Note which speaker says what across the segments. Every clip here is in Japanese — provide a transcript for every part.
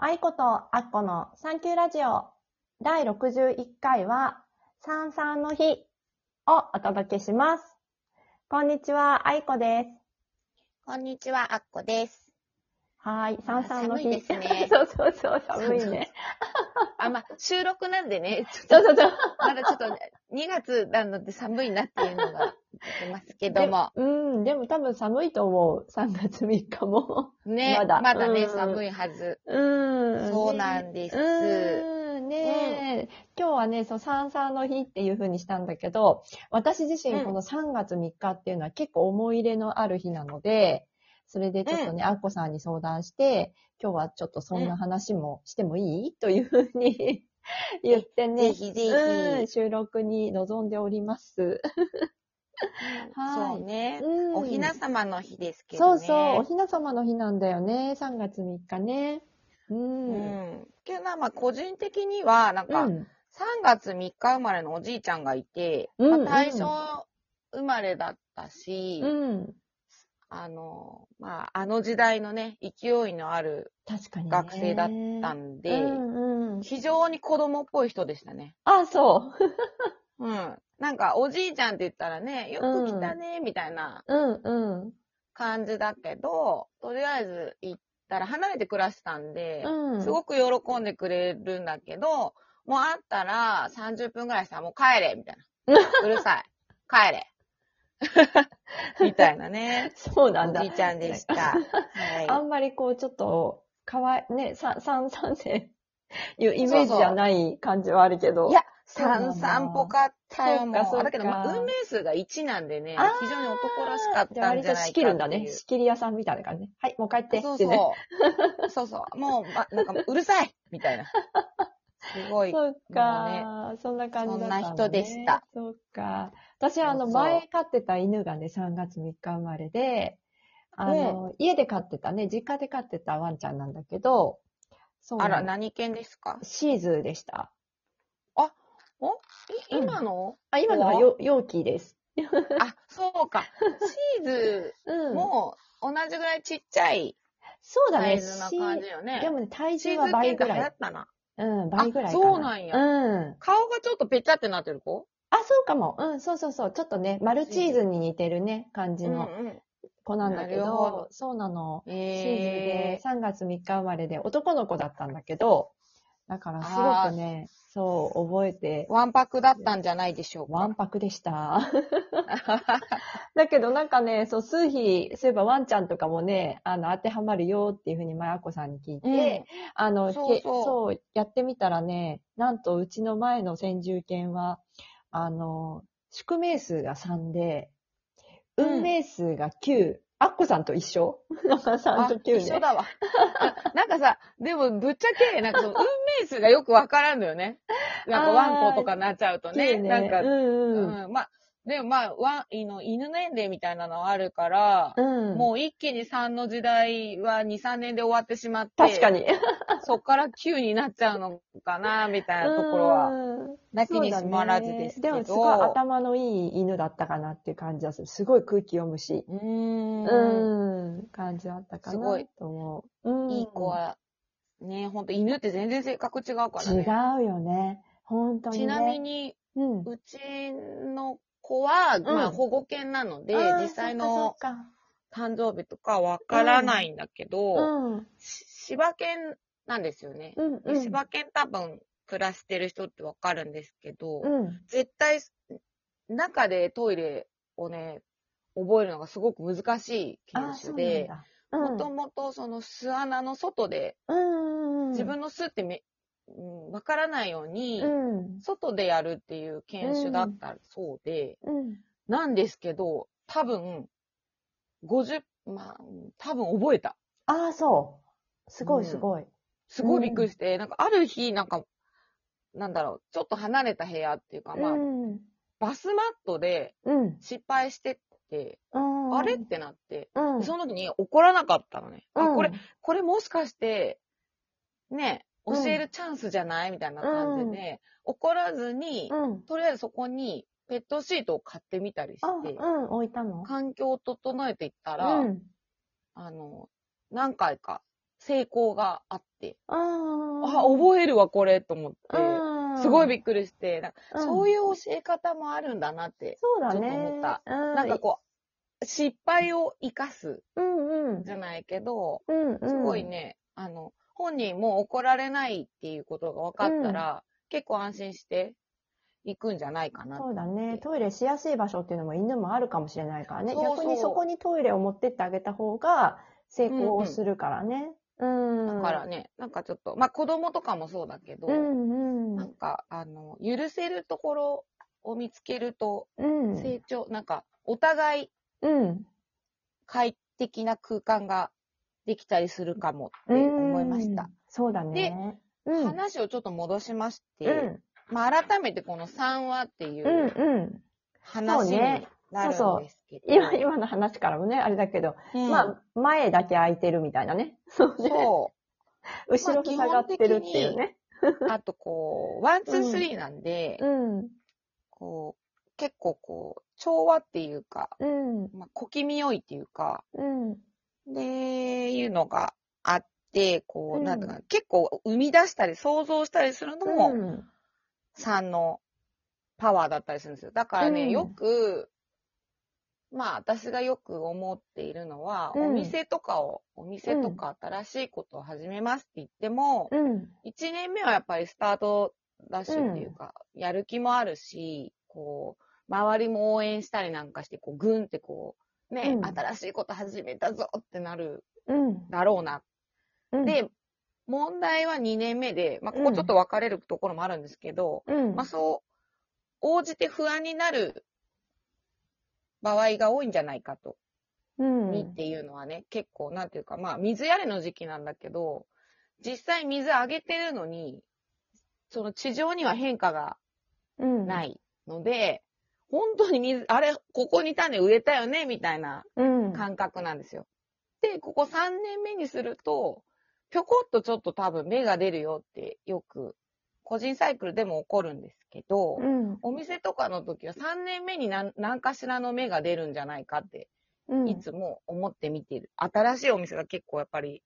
Speaker 1: 愛子とアッコのサンキューラジオ第61回は、サンサンの日をお届けします。こんにちは、愛子です。
Speaker 2: こんにちは、あっこです。
Speaker 1: はい、サンサンの日。
Speaker 2: 寒いですね
Speaker 1: そうそうそう、寒いね。
Speaker 2: あ、まあ、収録なんでね、ちょっと
Speaker 1: そうそうそう。
Speaker 2: まだちょっとね、2月なので寒いなっていうのがますけども。
Speaker 1: でうん、でも多分寒いと思う。3月3日も。
Speaker 2: ね、
Speaker 1: まだ
Speaker 2: まだね、
Speaker 1: うん
Speaker 2: 寒いはず。
Speaker 1: うん。
Speaker 2: そうなんです。
Speaker 1: うん、ねえ、今日はね、そう、三々の日っていう風にしたんだけど、私自身
Speaker 2: うん
Speaker 1: この3月3日っていうのは結構思い入れのある日なので、それでちょっとね、あっこさんに相談して、今日はちょっとそんな話もしてもいい、という風に 言ってね、
Speaker 2: ぜひぜひ
Speaker 1: うん、収録に臨んでおります。はい
Speaker 2: そうね、
Speaker 1: うん
Speaker 2: おひな様の日ですけどね。
Speaker 1: そうそう、おひな様の日なんだよね、3月3日ね。うん。
Speaker 2: う
Speaker 1: うん。
Speaker 2: ん。けどな、まあ、個人的には、なんか、3月3日生まれのおじいちゃんがいて、
Speaker 1: うん
Speaker 2: まあ、大正生まれだったし、
Speaker 1: うん。
Speaker 2: あの、まあ、あの時代のね、勢いのある。学生だったんで、
Speaker 1: うんうん。
Speaker 2: 非常に子供っぽい人でしたね。
Speaker 1: あ、そう。
Speaker 2: うん。なんか、おじいちゃんって言ったらね、よく来たね、みたいな
Speaker 1: うん、うん
Speaker 2: 感じだけど、とりあえず行ったら離れて暮らしたんで、すごく喜んでくれるんだけど、もう会ったら30分ぐらいしたらもう帰れみたいな。うるさい。帰れ。みたいなね。
Speaker 1: そうなんだ。
Speaker 2: おじいちゃんでした。はい、
Speaker 1: あんまりこう、ちょっと、かわい、ね、三、三世、いうイメージじゃない感じはあるけど。
Speaker 2: そう
Speaker 1: そういや、
Speaker 2: 三、3ぽかったよ。
Speaker 1: そうか、
Speaker 2: だけど、まあ、運命数が1なんでね、非常に男らしかったんじゃないかっていう。
Speaker 1: 仕切るんだね。仕切り屋さんみたいな感じね。はい、もう帰って。
Speaker 2: そうそう。そうそう。もう、ま、なんかう、るさいみたいな。すごい。
Speaker 1: そうか、ね。そんな感じだった、ね、
Speaker 2: そんな人でした。
Speaker 1: そうか。私は、あの、前飼ってた犬がね、3月3日生まれで、あの、家で飼ってたね、実家で飼ってたワンちゃんなんだけど、そう、
Speaker 2: あら、何犬ですか？
Speaker 1: シーズーでした。
Speaker 2: あ、お？い
Speaker 1: うん
Speaker 2: 今の、
Speaker 1: あ、今のはよ容器です。
Speaker 2: あ、そうか。シーズ
Speaker 1: うん。
Speaker 2: も同じぐらいちっちゃい
Speaker 1: そうだね。
Speaker 2: サイズな感じよね。
Speaker 1: でもね、体重は倍ぐらい。
Speaker 2: 行ったな。
Speaker 1: うん、倍ぐらい。
Speaker 2: そうなんや
Speaker 1: うん。
Speaker 2: 顔がちょっとぺちゃってなってる子？
Speaker 1: あ、そうかも。うん、そうそうそう。ちょっとね、マルチーズに似てるね、感じの
Speaker 2: うん
Speaker 1: 子なんだけど、
Speaker 2: なるほど
Speaker 1: そうなの。
Speaker 2: うん。
Speaker 1: シーズで
Speaker 2: え
Speaker 1: 3月3日生まれで男の子だったんだけど、だからすごくね、そう、覚えて。
Speaker 2: ー、、わんぱくだったんじゃないでしょうか。
Speaker 1: わんぱくでした。だけどなんかね、そう、数日、そういえばワンちゃんとかもね、あの、当てはまるよっていうふうに前あこさんに聞いて、
Speaker 2: うん。
Speaker 1: あの、け
Speaker 2: そうそう。
Speaker 1: そう、やってみたらね、なんとうちの前の先住犬は、あの、宿命数が3で、
Speaker 2: うん。
Speaker 1: 運命数が9、あっこさんと一緒？なんか3
Speaker 2: あ
Speaker 1: と9ね。
Speaker 2: 一緒だわ。あなんかさ、でもぶっちゃけ、なんかその運命数がよくわからんのよね。なんかワンコとかなっちゃうとね。
Speaker 1: 9ね。
Speaker 2: なんか、
Speaker 1: うんうん。
Speaker 2: うん、まあ、でもまあ、ワン、いの犬年齢みたいなのはあるから、
Speaker 1: うん。
Speaker 2: もう一気に3の時代は2、3年で終わってしまって、
Speaker 1: 確かに。
Speaker 2: そっから9になっちゃうのかな、みたいなところは、
Speaker 1: うん
Speaker 2: なきにしもあらずですけど。
Speaker 1: ねでもすごい頭のいい犬だったかなっていう感じはする。すごい空気読むし。
Speaker 2: うーん。
Speaker 1: うん。感じだったかな
Speaker 2: すごい
Speaker 1: と思う。うん。
Speaker 2: いい子は、ね、ほんと犬って全然性格違うからね。
Speaker 1: 違うよね。本当にね。
Speaker 2: ちなみに、
Speaker 1: うん。
Speaker 2: うちの子は、まあ
Speaker 1: うん
Speaker 2: 保護犬なので、
Speaker 1: あー
Speaker 2: 実際
Speaker 1: そ
Speaker 2: の誕生日とかわからないんだけど、
Speaker 1: そっかうん。
Speaker 2: し柴犬なんですよね。
Speaker 1: うん。
Speaker 2: で柴犬多分暮らしてる人ってわかるんですけど、
Speaker 1: うん。
Speaker 2: 絶対中でトイレをね、覚えるのがすごく難しい犬種で、もともとその巣穴の外で、
Speaker 1: うん。
Speaker 2: 自分の巣ってめ、うん、わからないように、
Speaker 1: うん。
Speaker 2: 外でやるっていう犬種だったそうで、
Speaker 1: うん。
Speaker 2: なんですけど、多分、50、まあ、多分覚えた。
Speaker 1: ああ、そう。すごいすごい。
Speaker 2: すごいびっくりして、なんかある日、なんか、なんだろう、ちょっと離れた部屋っていうか、まあ、
Speaker 1: うん。
Speaker 2: バスマットで
Speaker 1: うん。
Speaker 2: 失敗してって、
Speaker 1: うん。
Speaker 2: あれってなって、
Speaker 1: うん。
Speaker 2: でその時に怒らなかったのね。あ、
Speaker 1: うん
Speaker 2: これ、これもしかして、ね、
Speaker 1: うん
Speaker 2: 教えるチャンスじゃない？みたいな感じで、怒らずに、
Speaker 1: うん。
Speaker 2: とりあえずそこにペットシートを買ってみたりし
Speaker 1: あ、
Speaker 2: て、
Speaker 1: うん、置いたの？
Speaker 2: 環境を整えていったら、
Speaker 1: うん。
Speaker 2: あの、何回か成功があって、
Speaker 1: あ
Speaker 2: あ、覚えるわ、これ、と思って、
Speaker 1: うん。
Speaker 2: すごいびっくりして、なんか
Speaker 1: うん
Speaker 2: そういう教え方もあるんだなって、
Speaker 1: そうだね。
Speaker 2: ちょっと思った
Speaker 1: うん。
Speaker 2: なんかこう、失敗を生かす。じゃないけど、
Speaker 1: うんうん。
Speaker 2: すごいね、あの、本人も怒られないっていうことが分かったら、結構安心していくんじゃないかな
Speaker 1: そうだね。トイレしやすい場所っていうのも犬もあるかもしれないからね。
Speaker 2: そうそう
Speaker 1: 逆にそこにトイレを持ってってあげた方が成功するからね。うん。
Speaker 2: だからね、なんかちょっと、まあ子供とかもそうだけど、
Speaker 1: うんうん。
Speaker 2: なんか、あの、許せるところを見つけると、
Speaker 1: うん。
Speaker 2: 成長、なんか、お互い
Speaker 1: うん。
Speaker 2: 快適な空間ができたりするかもって思いました
Speaker 1: うん。。そうだね。うん。
Speaker 2: 話をちょっと戻しまして、
Speaker 1: うん。
Speaker 2: まあ改めてこの3話ってい
Speaker 1: う。
Speaker 2: 話になるんですけど、
Speaker 1: 今、今の話からもね、あれだけど、
Speaker 2: うん
Speaker 1: まあ、前だけ空いてるみたいなね。そうね。
Speaker 2: そ
Speaker 1: 後ろ塞がってるっていうね。
Speaker 2: う。あとこう、one、two、three なんで、
Speaker 1: うん。
Speaker 2: こう、結構こう、調和っていうか、
Speaker 1: うん。
Speaker 2: まあ、小気味良いっていうか、
Speaker 1: うん。
Speaker 2: で、いうのがあって、こう、
Speaker 1: うん
Speaker 2: なんだかな、結構生み出したり想像したりするのも、
Speaker 1: うん。
Speaker 2: 3のパワーだったりするんですよ。だからね、
Speaker 1: うん
Speaker 2: よく、まあ私がよく思っているのは、
Speaker 1: うん
Speaker 2: お店とかを、お店とか新しいことを始めますって言っても、
Speaker 1: うん。
Speaker 2: 1年目はやっぱりスタートダッシュっていうか、やる気もあるし、こう、周りも応援したりなんかして、こう、ぐんってこう、ね、
Speaker 1: うん
Speaker 2: 新しいこと始めたぞってなる
Speaker 1: うん。
Speaker 2: だろうな。
Speaker 1: うん、
Speaker 2: で、問題は2年目で、まあここちょっと分かれるところもあるんですけど、
Speaker 1: うん。
Speaker 2: まあそう、応じて不安になる場合が多いんじゃないかと。
Speaker 1: うん。
Speaker 2: にっていうのはね、結構なんていうか、まあ水やれの時期なんだけど、実際水あげてるのに、その地上には変化が
Speaker 1: うん。。
Speaker 2: ないいので、本当に水、あれ、ここに種植えたよねみたいな
Speaker 1: うん。
Speaker 2: 感覚なんですよ。で、ここ3年目にすると、ぴょこっとちょっと多分芽が出るよってよく、個人サイクルでも起こるんですけど、
Speaker 1: うん。
Speaker 2: お店とかの時は3年目に何何かしらの芽が出るんじゃないかって、
Speaker 1: うん。
Speaker 2: いつも思って見てる。新しいお店が結構やっぱり、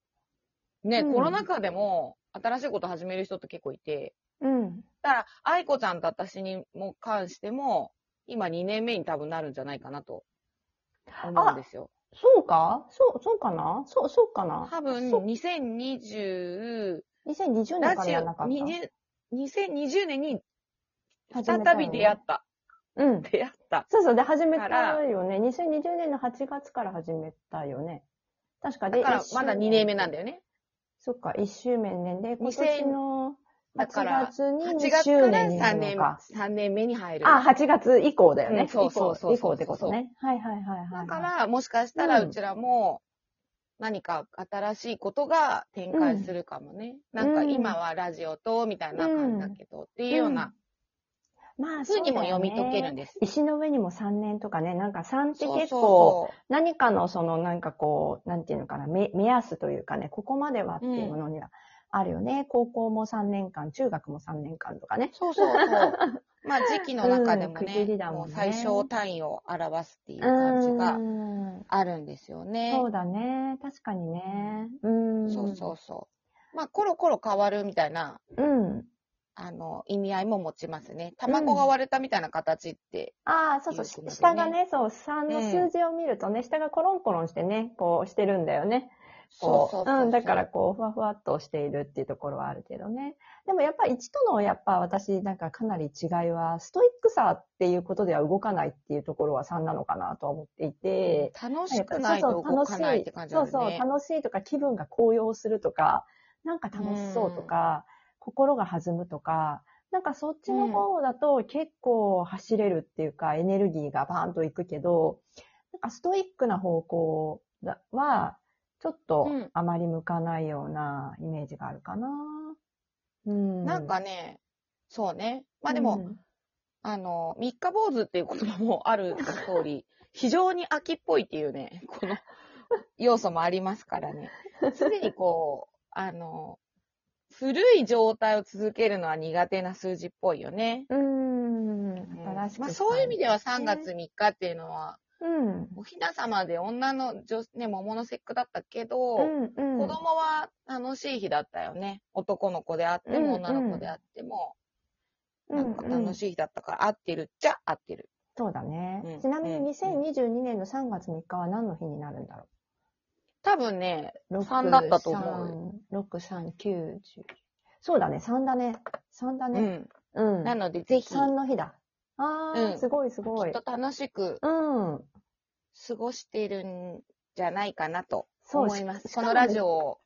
Speaker 2: ね、
Speaker 1: うん
Speaker 2: コロナ禍でも新しいこと始める人って結構いて、
Speaker 1: うん。
Speaker 2: だから、愛子ちゃんと私にも関しても、今2年目に多分なるんじゃないかなと思うんですよ。
Speaker 1: そうか？そう、そうかな？そう、そうかな？
Speaker 2: 多分、
Speaker 1: そう
Speaker 2: 2020、
Speaker 1: 2020
Speaker 2: ラジオ
Speaker 1: 年からじゃなかった。
Speaker 2: 20 2020年に再び出会った。
Speaker 1: うん。
Speaker 2: 出会った。
Speaker 1: そうそう、で、始めたよね。2020年の8月から始めたよね。確かで、
Speaker 2: だからまだ2年目なんだよね。
Speaker 1: そっか、1周年で、今
Speaker 2: 2000
Speaker 1: 年の8
Speaker 2: だから、
Speaker 1: 月に
Speaker 2: 8
Speaker 1: 2
Speaker 2: 月か
Speaker 1: 周
Speaker 2: ら
Speaker 1: 年にな
Speaker 2: 3年、
Speaker 1: るのか。
Speaker 2: 3年目に入る。
Speaker 1: あ、8月以降だよね。
Speaker 2: うんそうそうそうそう
Speaker 1: 以降以降ってことね。はいはいはいはい。
Speaker 2: だから、もしかしたら
Speaker 1: うん
Speaker 2: うちらも、何か新しいことが展開するかもね。なんか今はラジオと、みたいな感じだけど、っていうような
Speaker 1: まあ、
Speaker 2: 風にも
Speaker 1: そうだよね
Speaker 2: 読み解けるんです。
Speaker 1: 石の上にも3年とかね、なんか3って結構、何かのそのなんかこう、なんていうのかな、目目安というかね、ここまではっていうものにはあるよね。高校も3年間、中学も3年間とかね。
Speaker 2: そうそうそう。まあ時期の中でも
Speaker 1: うん区
Speaker 2: ね、
Speaker 1: 切りだもんね
Speaker 2: もう最小単位を表すっていう感じが
Speaker 1: うん
Speaker 2: あるんですよね。
Speaker 1: そうだね。確かにね。うん。
Speaker 2: そうそうそう。まあコロコロ変わるみたいな、
Speaker 1: うん。
Speaker 2: あの、意味合いも持ちますね。卵が割れたみたいな形って、
Speaker 1: ああ、そうそう、下がね、そう、3の数字を見るとね、下がコロンコロンしてね、こうしてるんだよね。こ
Speaker 2: そうそう
Speaker 1: ん、だからこう、ふわふわっとしているっていうところはあるけどね。でもやっぱ1との、やっぱ私、なんかかなり違いは、ストイックさっていうことでは動かないっていうところは3なのかなとは思っていて、
Speaker 2: 楽しくないと動かないって感じだ
Speaker 1: そう。そう、楽しいとか気分が高揚するとか、なんか楽しそうとか、心が弾むとか、なんかそっちの方だと結構走れるっていうか、エネルギーがバーンといくけど、なんかストイックな方向だは、ちょっと
Speaker 2: うん
Speaker 1: あまり向かないようなイメージがあるかな。うん。
Speaker 2: なんかね、そうね。まあでも、
Speaker 1: うん
Speaker 2: あの、三日坊主っていう言葉もある通り、非常に秋っぽいっていうね、この要素もありますからね。すでにこう、あの、古い状態を続けるのは苦手な数字っぽいよね。
Speaker 1: うん。
Speaker 2: うん
Speaker 1: 新しく
Speaker 2: まあそういう意味では3
Speaker 1: したいですね
Speaker 2: 月3日っていうのは、
Speaker 1: うん。
Speaker 2: おひな様で女の女、ね、桃の節句だったけど、
Speaker 1: うんうん。
Speaker 2: 子供は楽しい日だったよね。男の子であって
Speaker 1: うん
Speaker 2: も、女の子であっても、なんか楽
Speaker 1: い。
Speaker 2: しい日だったから、合ってるっちゃ合ってる。
Speaker 1: そうだね。
Speaker 2: うん
Speaker 1: ちなみに
Speaker 2: うん
Speaker 1: 2022年の3月3日は何の日になるんだろ
Speaker 2: 多分ね、
Speaker 1: う
Speaker 2: 3だったと思う。
Speaker 1: 6、3、9、10。そうだね、3だね。3だね。
Speaker 2: うん。
Speaker 1: うん。
Speaker 2: なので、ぜひ、
Speaker 1: 3の日だ。あー、
Speaker 2: うん
Speaker 1: すごいすごい
Speaker 2: きっ。と楽しく
Speaker 1: うん。
Speaker 2: 過ごしてるんじゃないかなと
Speaker 1: そう
Speaker 2: 思います。このラジオを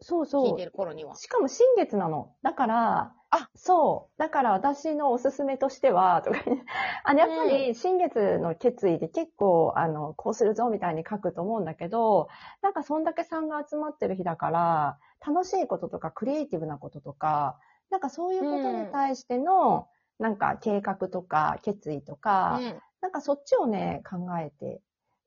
Speaker 1: そうそ
Speaker 2: 聞いうて。る頃には。
Speaker 1: しかも新月なの。だから、
Speaker 2: あ
Speaker 1: そう。だから私のおすすめとしては、とか言ってあの、やっぱり新月の決意で結構、あの、こうするぞみたいに書くと思うんだけど、なんかそんだけさんが集まってる日だから、楽しいこととかクリエイティブなこととか、なんかそういうことに対しての、なんか計画とか決意とか、
Speaker 2: うん
Speaker 1: なんかそっちをね、考えて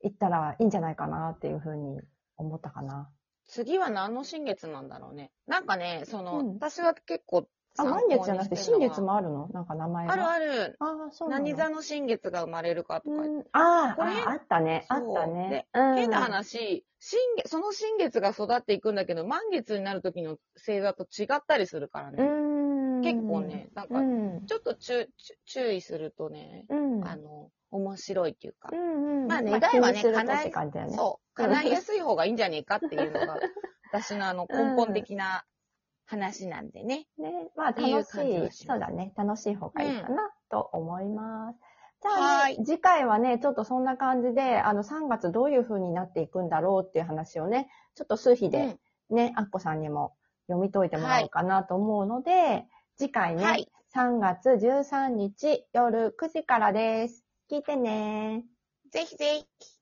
Speaker 1: いったらいいんじゃないかなっていうふうに思ったかな。
Speaker 2: 次は何の新月なんだろうね。なんかね、その、
Speaker 1: うん
Speaker 2: 私は結構
Speaker 1: あ、満月じゃなくて新月もあるの？なんか名前が。
Speaker 2: あるある。
Speaker 1: ああ、そう
Speaker 2: 何座の新月が生まれるかとか。
Speaker 1: うん、あー
Speaker 2: これ
Speaker 1: あ、あったね。あったね
Speaker 2: で。
Speaker 1: うん
Speaker 2: 変な話、新月、その新月が育っていくんだけど、満月になる時の星座と違ったりするから
Speaker 1: う
Speaker 2: ね。
Speaker 1: ん。
Speaker 2: 結構ね、なん
Speaker 1: う
Speaker 2: か、
Speaker 1: ん。
Speaker 2: ちょっと注意するとね、
Speaker 1: うん。
Speaker 2: あの、面白いっていうか
Speaker 1: う、んうん。
Speaker 2: まあ願いはね叶え
Speaker 1: ね。
Speaker 2: そう、叶いやすい方がいいんじゃねえかっていうのが、私のあの根本的な話なんでね。
Speaker 1: ね。まあ楽しい、
Speaker 2: 感じがし
Speaker 1: そうだね。楽しい方がいいかなと思います。じゃあね、次回はね、ちょっとそんな感じで、あの3月どういう風になっていくんだろうっていう話をね、ちょっと数日でね、アッコさんにも読み解いてもらおうかなと思うので、次回ね、
Speaker 2: はい。
Speaker 1: 3月13日夜9時からです。聞いてね
Speaker 2: ぜひぜひ。